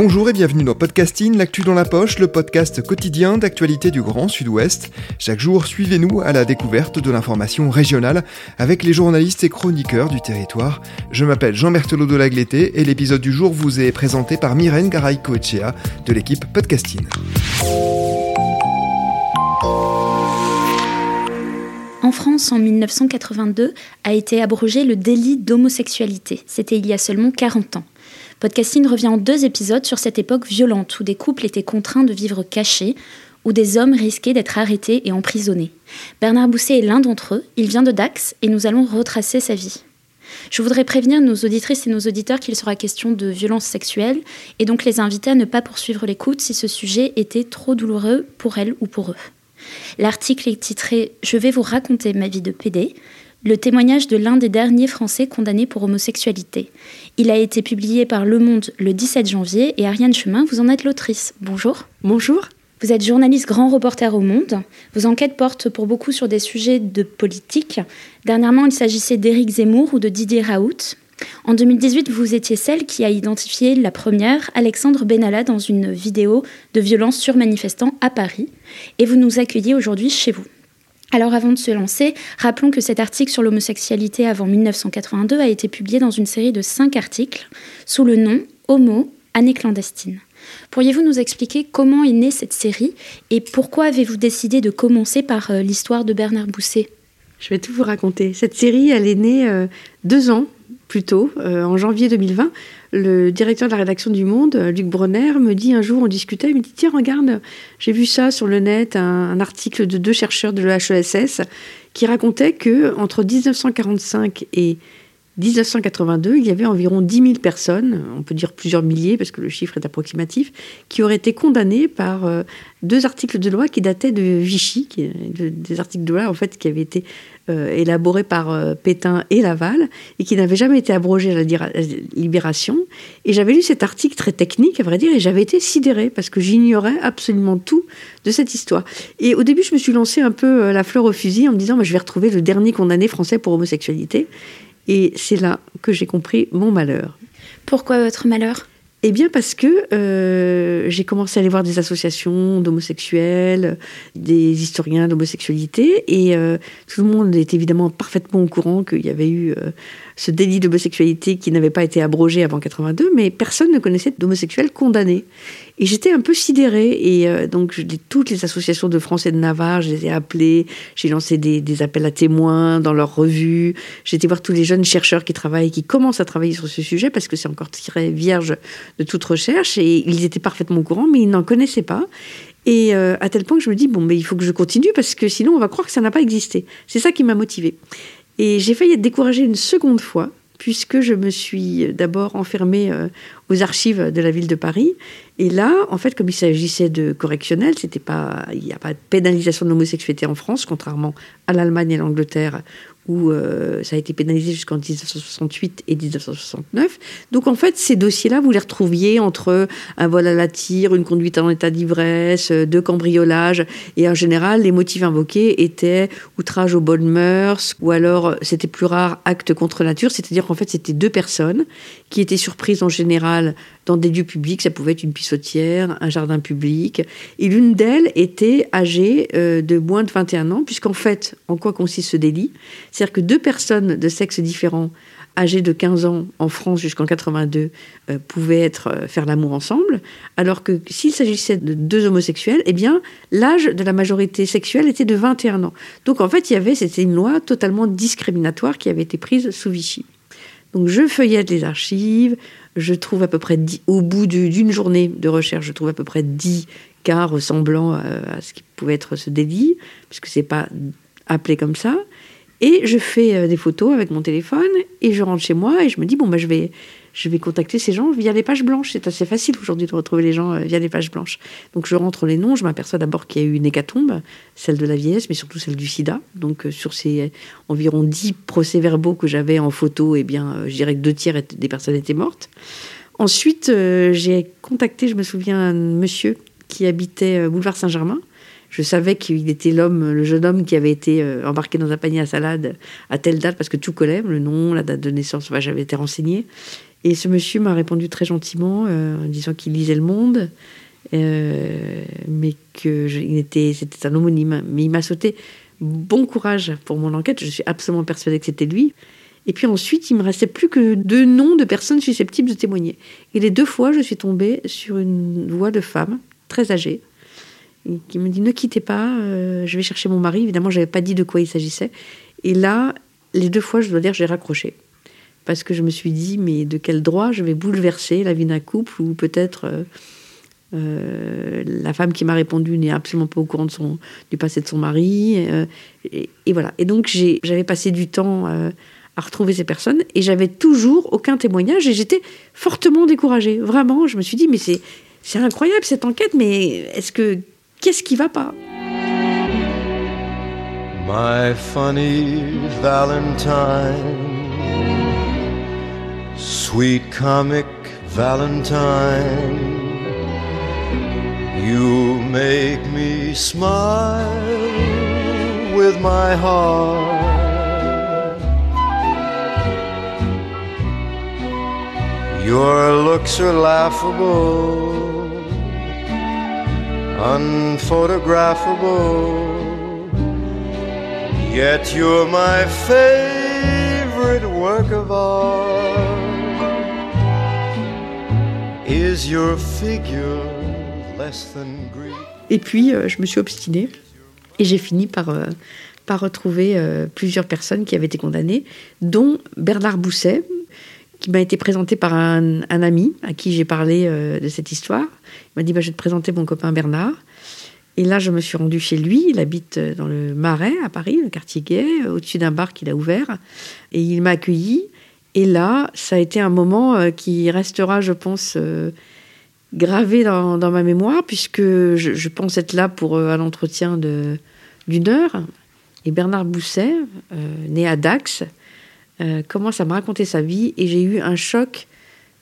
Bonjour et bienvenue dans Podcasting, l'actu dans la poche, le podcast quotidien d'actualité du Grand Sud-Ouest. Chaque jour, suivez-nous à la découverte de l'information régionale avec les journalistes et chroniqueurs du territoire. Je m'appelle Jean Berthelot de Lagleté et l'épisode du jour vous est présenté par Myrène Garay-Coechea de l'équipe Podcasting. En France, en 1982, a été abrogé le délit d'homosexualité. C'était il y a seulement 40 ans. Podcasting revient en deux épisodes sur cette époque violente où des couples étaient contraints de vivre cachés, où des hommes risquaient d'être arrêtés et emprisonnés. Bernard Bousset est l'un d'entre eux, il vient de Dax et nous allons retracer sa vie. Je voudrais prévenir nos auditrices et nos auditeurs qu'il sera question de violences sexuelles et donc les inviter à ne pas poursuivre l'écoute si ce sujet était trop douloureux pour elles ou pour eux. L'article est titré Je vais vous raconter ma vie de PD le témoignage de l'un des derniers Français condamnés pour homosexualité. Il a été publié par Le Monde le 17 janvier et Ariane Chemin, vous en êtes l'autrice. Bonjour. Bonjour. Vous êtes journaliste grand reporter au Monde. Vos enquêtes portent pour beaucoup sur des sujets de politique. Dernièrement, il s'agissait d'Éric Zemmour ou de Didier Raoult. En 2018, vous étiez celle qui a identifié la première, Alexandre Benalla, dans une vidéo de violence sur manifestants à Paris. Et vous nous accueillez aujourd'hui chez vous. Alors avant de se lancer, rappelons que cet article sur l'homosexualité avant 1982 a été publié dans une série de cinq articles sous le nom Homo, année clandestine. Pourriez-vous nous expliquer comment est née cette série et pourquoi avez-vous décidé de commencer par euh, l'histoire de Bernard Bousset? Je vais tout vous raconter. Cette série, elle est née euh, deux ans plus tôt, euh, en janvier 2020, le directeur de la rédaction du Monde, Luc Bronner, me dit un jour, on discutait, il me dit Tiens, regarde, j'ai vu ça sur le net, un, article de deux chercheurs de l'HESS qui racontait que entre 1945 et 1982, il y avait environ 10 000 personnes, on peut dire plusieurs milliers parce que le chiffre est approximatif, qui auraient été condamnées par euh, deux articles de loi qui dataient de Vichy, des articles de loi en fait qui avaient été euh, élaborés par euh, Pétain et Laval et qui n'avaient jamais été abrogés à la, Libération. Et j'avais lu cet article très technique, à vrai dire, et j'avais été sidérée parce que j'ignorais absolument tout de cette histoire. Et au début, je me suis lancé un peu la fleur au fusil en me disant, je vais retrouver le dernier condamné français pour homosexualité. Et c'est là que j'ai compris mon malheur. Pourquoi votre malheur? Eh bien parce que euh, j'ai commencé à aller voir des associations d'homosexuels, des historiens d'homosexualité, et euh, tout le monde est évidemment parfaitement au courant qu'il y avait eu euh, ce délit d'homosexualité qui n'avait pas été abrogé avant 82, mais personne ne connaissait d'homosexuels condamnés. Et j'étais un peu sidérée. Et euh, donc, toutes les associations de Français de Navarre, je les ai appelées. J'ai lancé des, appels à témoins dans leurs revues. J'ai été voir tous les jeunes chercheurs qui travaillent, qui commencent à travailler sur ce sujet parce que c'est encore très vierge de toute recherche. Et ils étaient parfaitement au courant, mais ils n'en connaissaient pas. Et euh, à tel point que je me dis, bon, mais il faut que je continue parce que sinon on va croire que ça n'a pas existé. C'est ça qui m'a motivée. Et j'ai failli être découragée une seconde fois, puisque je me suis d'abord enfermée euh, aux archives de la ville de Paris. Et là, en fait, comme il s'agissait de correctionnel, c'était pas, il n'y a pas de pénalisation de l'homosexualité en France, contrairement à l'Allemagne et l'Angleterre, où euh, ça a été pénalisé jusqu'en 1968 et 1969. Donc en fait, ces dossiers-là, vous les retrouviez entre un vol à la tire, une conduite en état d'ivresse, euh, deux cambriolages, et en général, les motifs invoqués étaient outrage aux bonnes mœurs, ou alors, c'était plus rare, acte contre nature, c'est-à-dire qu'en fait, c'était deux personnes qui étaient surprises en général dans des lieux publics, ça pouvait être une pissotière, un jardin public, et l'une d'elles était âgée euh, de moins de 21 ans, puisqu'en fait, en quoi consiste ce délit? C'est-à-dire que deux personnes de sexe différent, âgées de 15 ans en France jusqu'en 82, euh, pouvaient être, euh, faire l'amour ensemble, alors que s'il s'agissait de deux homosexuels, eh bien, l'âge de la majorité sexuelle était de 21 ans. Donc en fait, il y avait, c'était une loi totalement discriminatoire qui avait été prise sous Vichy. Donc je feuillette les archives, je trouve à peu près au bout d'une journée de recherche, je trouve à peu près 10 cas ressemblant à, ce qui pouvait être ce délit, puisque c'est pas appelé comme ça. Et je fais euh, des photos avec mon téléphone et je rentre chez moi et je me dis bon bah je vais je vais contacter ces gens via les pages blanches. C'est assez facile aujourd'hui de retrouver les gens euh, via les pages blanches. Donc je rentre les noms, je m'aperçois d'abord qu'il y a eu une hécatombe, celle de la vieillesse, mais surtout celle du sida. Donc euh, sur ces environ dix procès-verbaux que j'avais en photo, eh bien, je dirais que deux tiers des personnes étaient mortes. Ensuite, j'ai contacté, je me souviens, un monsieur qui habitait boulevard Saint-Germain. Je savais qu'il était l'homme, le jeune homme qui avait été euh, embarqué dans un panier à salade à telle date, parce que tout collait, le nom, la date de naissance, enfin, j'avais été renseignée. Et ce monsieur m'a répondu très gentiment, euh, en disant qu'il lisait Le Monde, euh, mais que était, c'était un homonyme. Mais il m'a sauté bon courage pour mon enquête. Je suis absolument persuadée que c'était lui. Et puis ensuite, il me restait plus que deux noms de personnes susceptibles de témoigner. Et les deux fois, je suis tombée sur une voix de femme très âgée qui me dit ne quittez pas, euh, je vais chercher mon mari. Évidemment, je n'avais pas dit de quoi il s'agissait. Et là, les deux fois, je dois dire, j'ai raccroché parce que je me suis dit mais de quel droit je vais bouleverser la vie d'un couple ou peut-être euh, euh, la femme qui m'a répondu n'est absolument pas au courant du passé de son mari. et, et, voilà. Et donc j'avais passé du temps à retrouver ces personnes et j'avais toujours aucun témoignage et j'étais fortement découragée. Vraiment, je me suis dit mais c'est c'est incroyable cette enquête, mais est-ce que qu'est-ce qui va pas My funny Valentine, sweet comic Valentine, you make me smile with my heart. Your looks are laughable, unphotographable. Yet you're my favorite work of art. Is your figure less than Greek? Et puis, euh, je me suis obstinée et j'ai fini par, euh, par retrouver euh, plusieurs personnes qui avaient été condamnées, dont Bernard Bousset, qui m'a été présenté par un, ami à qui j'ai parlé euh, de cette histoire. Il m'a dit bah, Je vais te présenter mon copain Bernard. Et là, je me suis rendue chez lui. Il habite euh, dans le Marais, à Paris, le quartier gay, euh, au-dessus d'un bar qu'il a ouvert. Et il m'a accueilli. Et là, ça a été un moment qui restera, je pense, gravé dans, ma mémoire, puisque je, pense être là pour un entretien d'une heure. Et Bernard Bousset, né à Dax, euh, commence à me raconter sa vie et j'ai eu un choc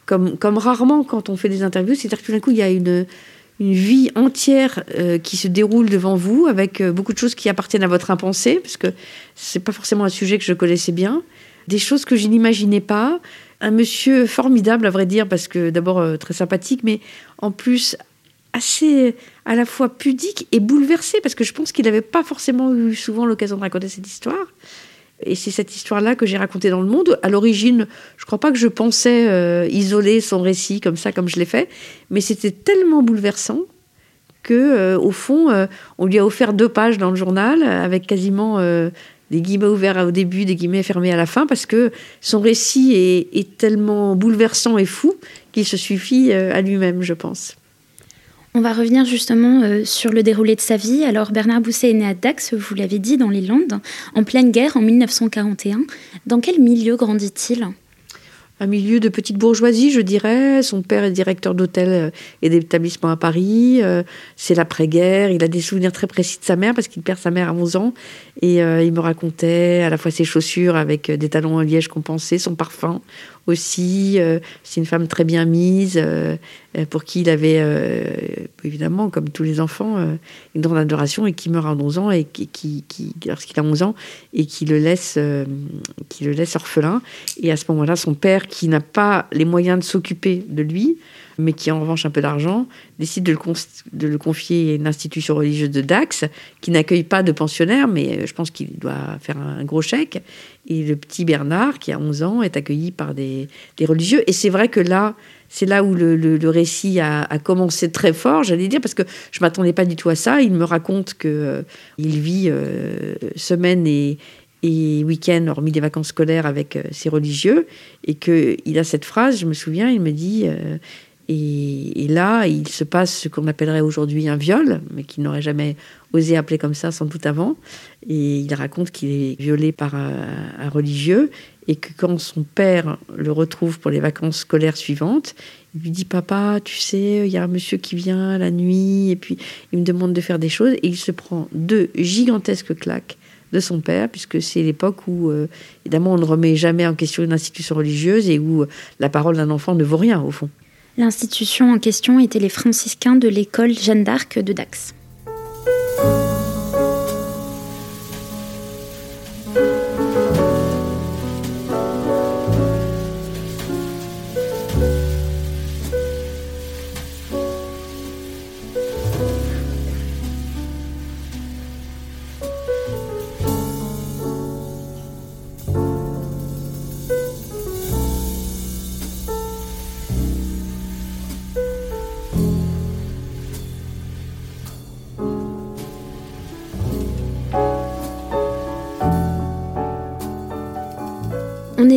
comme, comme rarement quand on fait des interviews. C'est-à-dire que tout d'un coup, il y a une, une vie entière euh, qui se déroule devant vous avec euh, beaucoup de choses qui appartiennent à votre impensé, parce que c'est pas forcément un sujet que je connaissais bien. Des choses que je n'imaginais pas. Un monsieur formidable, à vrai dire, parce que d'abord très sympathique, mais en plus assez à la fois pudique et bouleversé, parce que je pense qu'il n'avait pas forcément eu souvent l'occasion de raconter cette histoire. Et c'est cette histoire-là que j'ai racontée dans le monde. À l'origine, je ne crois pas que je pensais euh, isoler son récit comme ça, comme je l'ai fait, mais c'était tellement bouleversant que, euh, au fond, euh, on lui a offert deux pages dans le journal avec quasiment des guillemets ouverts au début, des guillemets fermés à la fin, parce que son récit est tellement bouleversant et fou qu'il se suffit à lui-même, je pense. On va revenir justement euh, sur le déroulé de sa vie. Alors Bernard Bousset est né à Dax, vous l'avez dit, dans les Landes, en pleine guerre en 1941. Dans quel milieu grandit-il? Un milieu de petite bourgeoisie, je dirais. Son père est directeur d'hôtel euh, et d'établissement à Paris. Euh, c'est l'après-guerre. Il a des souvenirs très précis de sa mère parce qu'il perd sa mère à 11 ans. Et il me racontait à la fois ses chaussures avec des talons en liège compensés, son parfum aussi. Euh, c'est une femme très bien mise, euh, pour qui il avait, euh, évidemment, comme tous les enfants, une grande adoration et qui meurt à 11 ans, et qui, qui, lorsqu'il a 11 ans, et qui le, laisse, qui le laisse orphelin. Et à ce moment-là, son père, qui n'a pas les moyens de s'occuper de lui, mais qui en revanche un peu d'argent, décide de le, confier à une institution religieuse de Dax, qui n'accueille pas de pensionnaires, mais je pense qu'il doit faire un gros chèque. Et le petit Bernard, qui a 11 ans, est accueilli par des, religieux. Et c'est vrai que là, c'est là où le, récit a, commencé très fort, j'allais dire, parce que je ne m'attendais pas du tout à ça. Il me raconte qu'il euh, il vit euh, semaine et, week-end, hormis des vacances scolaires, avec euh, ses religieux, et qu'il a cette phrase, je me souviens, il me dit, et, là, il se passe ce qu'on appellerait aujourd'hui un viol, mais qu'il n'aurait jamais osé appeler comme ça sans doute avant. Et il raconte qu'il est violé par un, religieux et que quand son père le retrouve pour les vacances scolaires suivantes, il lui dit Papa, tu sais, il y a un monsieur qui vient la nuit et puis il me demande de faire des choses. Et il se prend deux gigantesques claques de son père, puisque c'est l'époque où, euh, évidemment, on ne remet jamais en question une institution religieuse et où la parole d'un enfant ne vaut rien, au fond. L'institution en question était les franciscains de l'école Jeanne d'Arc de Dax.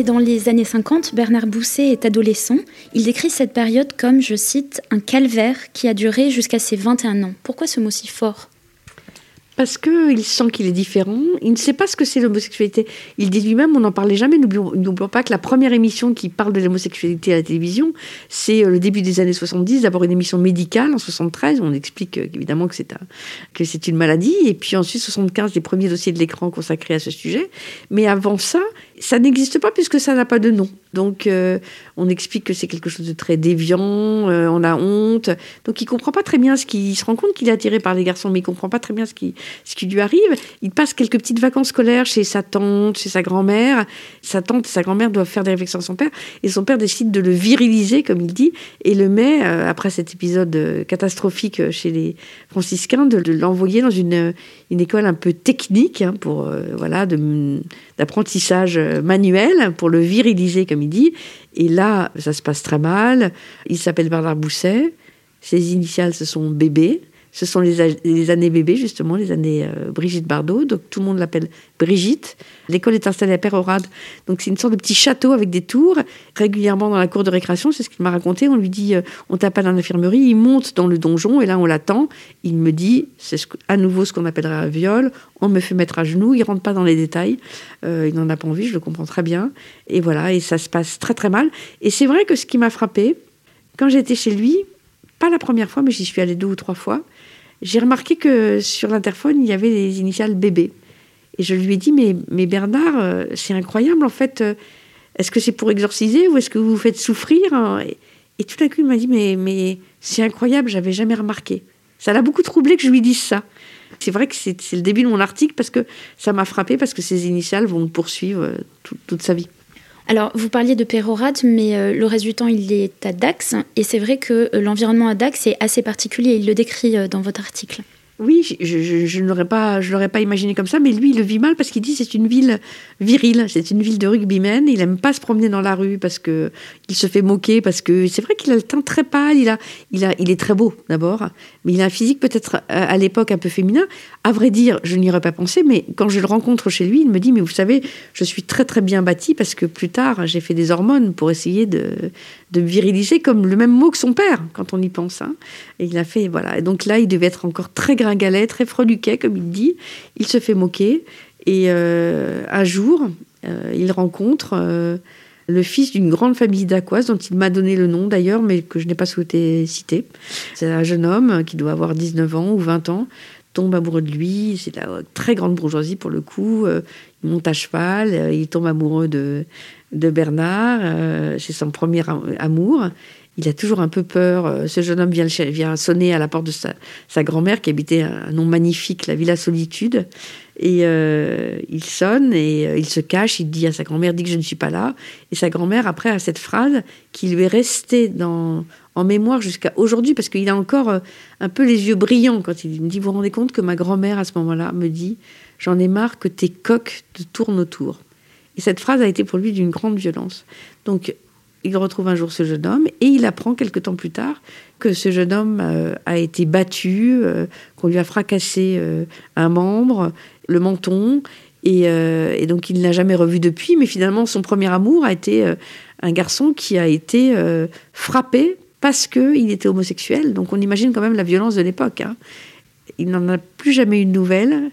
Est dans les années 50, Bernard Bousset est adolescent. Il décrit cette période comme, je cite, un calvaire qui a duré jusqu'à ses 21 ans. Pourquoi ce mot si fort? Parce qu'il sent qu'il est différent. Il ne sait pas ce que c'est l'homosexualité. Il dit lui-même, on n'en parlait jamais. N'oublions pas que la première émission qui parle de l'homosexualité à la télévision, c'est euh, le début des années 70. D'abord une émission médicale en 73. On explique euh, évidemment que c'est, une maladie. Et puis ensuite, 75, les premiers dossiers de l'écran consacrés à ce sujet. Mais avant ça, ça n'existe pas puisque ça n'a pas de nom. Donc, euh, on explique que c'est quelque chose de très déviant, on a honte. Donc, il comprend pas très bien ce qui. Il se rend compte qu'il est attiré par les garçons, mais il comprend pas très bien ce qui, ce qui lui arrive. Il passe quelques petites vacances scolaires chez sa tante, chez sa grand-mère. Sa tante et sa grand-mère doivent faire des réflexions à son père. Et son père décide de le viriliser, comme il dit, et le met, euh, après cet épisode catastrophique chez les franciscains, de, l'envoyer dans une, une école un peu technique, hein, pour, voilà, d'apprentissage manuel, pour le viriliser, comme il dit. Et là, ça se passe très mal. Il s'appelle Bernard Bousset. Ses initiales, ce sont bébé. Ce sont les, années bébé, justement, les années euh, Brigitte Bardot. Donc tout le monde l'appelle Brigitte. L'école est installée à Pérorade. Donc c'est une sorte de petit château avec des tours. Régulièrement dans la cour de récréation, c'est ce qu'il m'a raconté. On lui dit euh, on t'appelle à l'infirmerie. Il monte dans le donjon et là on l'attend. Il me dit c'est à nouveau ce qu'on appellerait un viol. On me fait mettre à genoux. Il rentre pas dans les détails. Euh, il n'en a pas envie, je le comprends très bien. Et voilà, et ça se passe très très mal. Et c'est vrai que ce qui m'a frappé, quand j'étais chez lui, pas la première fois, mais j'y suis allée deux ou trois fois, j'ai remarqué que sur l'interphone, il y avait les initiales bébé. Et je lui ai dit, mais, mais Bernard, euh, c'est incroyable, en fait. Euh, est-ce que c'est pour exorciser ou est-ce que vous vous faites souffrir hein? Et, tout à coup, il m'a dit, mais, mais c'est incroyable, j'avais jamais remarqué. Ça l'a beaucoup troublé que je lui dise ça. C'est vrai que c'est le début de mon article parce que ça m'a frappé, parce que ces initiales vont me poursuivre euh, toute sa vie. Alors, vous parliez de Pérorate, mais euh, le reste du temps, il est à Dax. Et c'est vrai que euh, l'environnement à Dax est assez particulier. Il le décrit euh, dans votre article. Oui, je, pas, je l'aurais pas imaginé comme ça, mais lui, il le vit mal parce qu'il dit c'est une ville virile, c'est une ville de rugbymen. Il aime pas se promener dans la rue parce que il se fait moquer, parce que c'est vrai qu'il a le teint très pâle, il a, il a, il est très beau d'abord, mais il a un physique peut-être à l'époque un peu féminin. À vrai dire, je n'y aurais pas pensé, mais quand je le rencontre chez lui, il me dit mais vous savez, je suis très très bien bâti parce que plus tard j'ai fait des hormones pour essayer de, de viriliser comme le même mot que son père quand on y pense. Hein. Et il a fait voilà. Et donc là, il devait être encore très gringalet, très freluquet, comme il dit. Il se fait moquer. Et euh, un jour, euh, il rencontre euh, le fils d'une grande famille d'Aquois, dont il m'a donné le nom d'ailleurs, mais que je n'ai pas souhaité citer. C'est un jeune homme qui doit avoir 19 ans ou 20 ans, tombe amoureux de lui. C'est la très grande bourgeoisie pour le coup. il monte à cheval, il tombe amoureux de, de Bernard. c'est son premier amour il a toujours un peu peur. Euh, ce jeune homme vient, sonner à la porte de sa, grand-mère qui habitait un nom magnifique, la Villa Solitude. Et euh, il sonne et euh, il se cache. Il dit à sa grand-mère, dit que je ne suis pas là. Et sa grand-mère, après, a cette phrase qui lui est restée en mémoire jusqu'à aujourd'hui, parce qu'il a encore un peu les yeux brillants quand il me dit, vous vous rendez compte que ma grand-mère, à ce moment-là, me dit, j'en ai marre que tes coques te tournent autour. Et cette phrase a été pour lui d'une grande violence. Donc, il retrouve un jour ce jeune homme et il apprend quelque temps plus tard que ce jeune homme euh, a été battu, euh, qu'on lui a fracassé euh, un membre, le menton, et, donc il ne l'a jamais revu depuis. Mais finalement, son premier amour a été un garçon qui a été frappé parce qu'il était homosexuel. Donc on imagine quand même la violence de l'époque. Hein. Il n'en a plus jamais eu de nouvelles.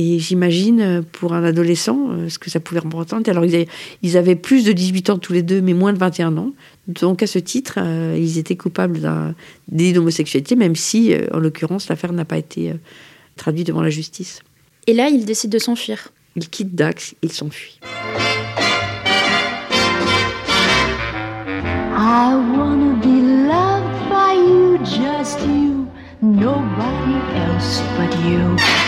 Et j'imagine euh, pour un adolescent euh, ce que ça pouvait représenter. Alors ils avaient, plus de 18 ans tous les deux, mais moins de 21 ans. Donc à ce titre, euh, ils étaient coupables d'un délit d'homosexualité, même si, en l'occurrence, l'affaire n'a pas été traduite devant la justice. Et là, ils décident de s'enfuir. Ils quittent Dax, ils s'enfuient. I wanna be loved by you, just you, nobody else but you.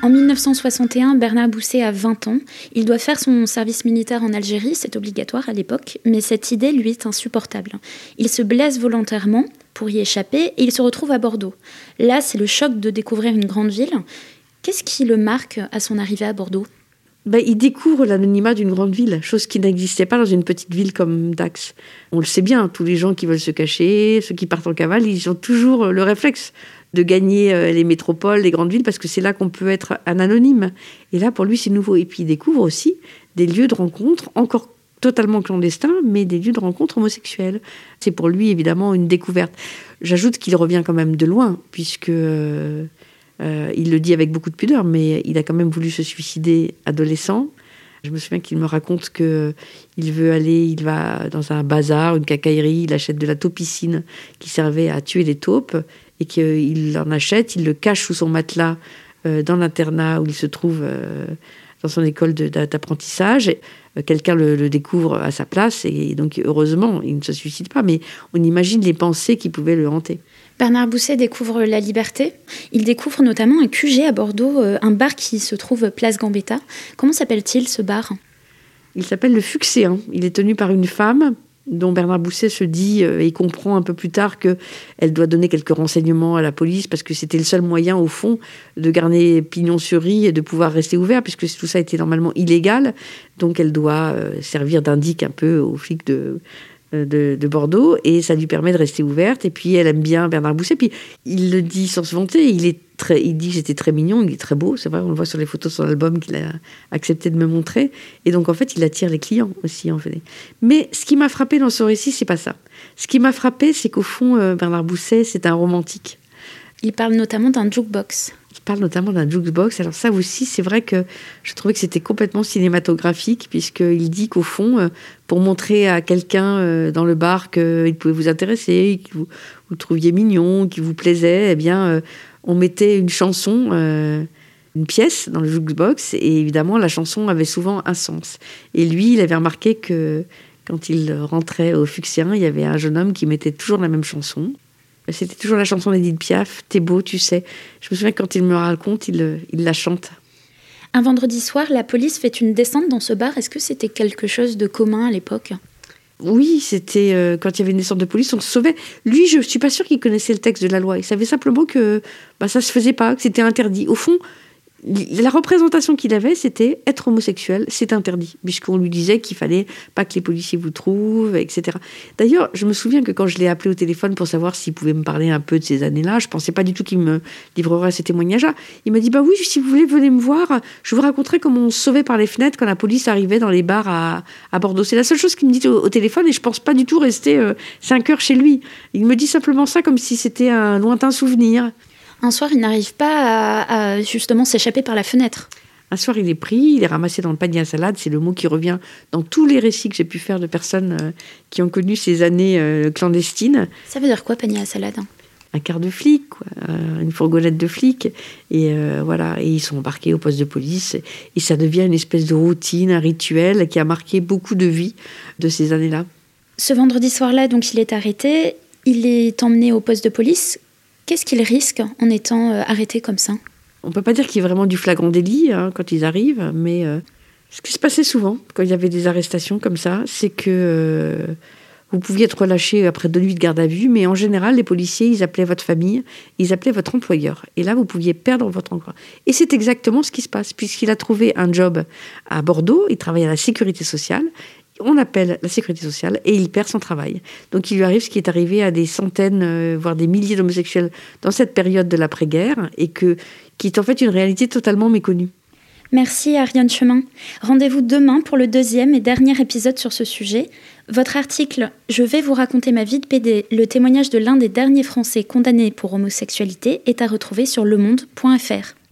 En 1961, Bernard Bousset a 20 ans. Il doit faire son service militaire en Algérie, c'est obligatoire à l'époque, mais cette idée lui est insupportable. Il se blesse volontairement pour y échapper et il se retrouve à Bordeaux. Là, c'est le choc de découvrir une grande ville. Qu'est-ce qui le marque à son arrivée à Bordeaux? Ben, il découvre l'anonymat d'une grande ville, chose qui n'existait pas dans une petite ville comme Dax. On le sait bien, tous les gens qui veulent se cacher, ceux qui partent en cavale, ils ont toujours le réflexe de gagner euh, les métropoles, les grandes villes, parce que c'est là qu'on peut être un anonyme. Et là, pour lui, c'est nouveau. Et puis, il découvre aussi des lieux de rencontre encore totalement clandestins, mais des lieux de rencontre homosexuels. C'est pour lui, évidemment, une découverte. J'ajoute qu'il revient quand même de loin, puisque... Euh, euh, il le dit avec beaucoup de pudeur, mais il a quand même voulu se suicider adolescent. Je me souviens qu'il me raconte que il veut aller, il va dans un bazar, une cacaillerie, il achète de la taupicine qui servait à tuer les taupes et qu'il en achète, il le cache sous son matelas euh, dans l'internat où il se trouve euh, dans son école d'apprentissage. Quelqu'un le, le, découvre à sa place et donc heureusement, il ne se suicide pas, mais on imagine les pensées qui pouvaient le hanter. Bernard Bousset découvre la liberté. Il découvre notamment un QG à Bordeaux, euh, un bar qui se trouve place Gambetta. Comment s'appelle-t-il ce bar? Il s'appelle le Fuxéen. Il est tenu par une femme dont Bernard Bousset se dit euh, et comprend un peu plus tard qu'elle doit donner quelques renseignements à la police parce que c'était le seul moyen, au fond, de garder pignon sur rue et de pouvoir rester ouvert puisque tout ça était normalement illégal. Donc elle doit euh, servir d'indique un peu aux flics de, euh, de, Bordeaux et ça lui permet de rester ouverte. Et puis elle aime bien Bernard Bousset. Puis il le dit sans se vanter, il est très, il dit j'étais très mignon, il est très beau, c'est vrai, on le voit sur les photos de son album qu'il a accepté de me montrer. Et donc en fait, il attire les clients aussi en fait. Mais ce qui m'a frappé dans son récit, c'est pas ça. Ce qui m'a frappé, c'est qu'au fond, euh, Bernard Bousset, c'est un romantique. Il parle notamment d'un jukebox parle notamment d'un jukebox. Alors ça aussi, c'est vrai que je trouvais que c'était complètement cinématographique, puisqu'il dit qu'au fond, euh, pour montrer à quelqu'un euh, dans le bar qu'il pouvait vous intéresser, que vous, vous trouviez mignon, qu'il vous plaisait, eh bien, euh, on mettait une chanson, une pièce dans le jukebox, et évidemment, la chanson avait souvent un sens. Et lui, il avait remarqué que quand il rentrait au Fuxien, il y avait un jeune homme qui mettait toujours la même chanson. C'était toujours la chanson d'Edith Piaf, T'es beau, tu sais. Je me souviens quand il me raconte, il, il la chante. Un vendredi soir, la police fait une descente dans ce bar. Est-ce que c'était quelque chose de commun à l'époque? Oui, c'était euh, quand il y avait une descente de police, on se sauvait. Lui, je suis pas sûre qu'il connaissait le texte de la loi. Il savait simplement que bah, ça se faisait pas, que c'était interdit. Au fond, la représentation qu'il avait, c'était être homosexuel, c'est interdit, puisqu'on lui disait qu'il fallait pas que les policiers vous trouvent, etc. D'ailleurs, je me souviens que quand je l'ai appelé au téléphone pour savoir s'il pouvait me parler un peu de ces années-là, je pensais pas du tout qu'il me livrerait ces témoignages-là. Il m'a dit bah oui, si vous voulez, venez me voir. Je vous raconterai comment on se sauvait par les fenêtres quand la police arrivait dans les bars à, Bordeaux. C'est la seule chose qu'il me dit au, téléphone et je pense pas du tout rester euh, cinq heures chez lui. Il me dit simplement ça comme si c'était un lointain souvenir. Un soir, il n'arrive pas à, justement s'échapper par la fenêtre. Un soir, il est pris, il est ramassé dans le panier à salade. C'est le mot qui revient dans tous les récits que j'ai pu faire de personnes euh, qui ont connu ces années euh, clandestines. Ça veut dire quoi, panier à salade? Un quart de flic, euh, une fourgonnette de flics, et voilà, et ils sont embarqués au poste de police, et ça devient une espèce de routine, un rituel qui a marqué beaucoup de vie de ces années-là. Ce vendredi soir-là, donc, il est arrêté, il est emmené au poste de police. Qu'est-ce qu'ils risquent en étant euh, arrêtés comme ça? On ne peut pas dire qu'il y ait vraiment du flagrant délit hein, quand ils arrivent, mais euh, ce qui se passait souvent quand il y avait des arrestations comme ça, c'est que euh, vous pouviez être relâché après deux nuits de garde à vue, mais en général, les policiers, ils appelaient votre famille, ils appelaient votre employeur. Et là, vous pouviez perdre votre emploi. Et c'est exactement ce qui se passe, puisqu'il a trouvé un job à Bordeaux, il travaille à la sécurité sociale, on appelle la sécurité sociale et il perd son travail. Donc il lui arrive ce qui est arrivé à des centaines, euh, voire des milliers d'homosexuels dans cette période de l'après-guerre et que, qui est en fait une réalité totalement méconnue. Merci Ariane Chemin. Rendez-vous demain pour le deuxième et dernier épisode sur ce sujet. Votre article Je vais vous raconter ma vie de PD, le témoignage de l'un des derniers Français condamnés pour homosexualité est à retrouver sur lemonde.fr.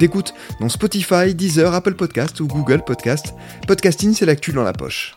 d'écoute dans Spotify, Deezer, Apple Podcast ou Google Podcast. Podcasting, c'est l'actu dans la poche.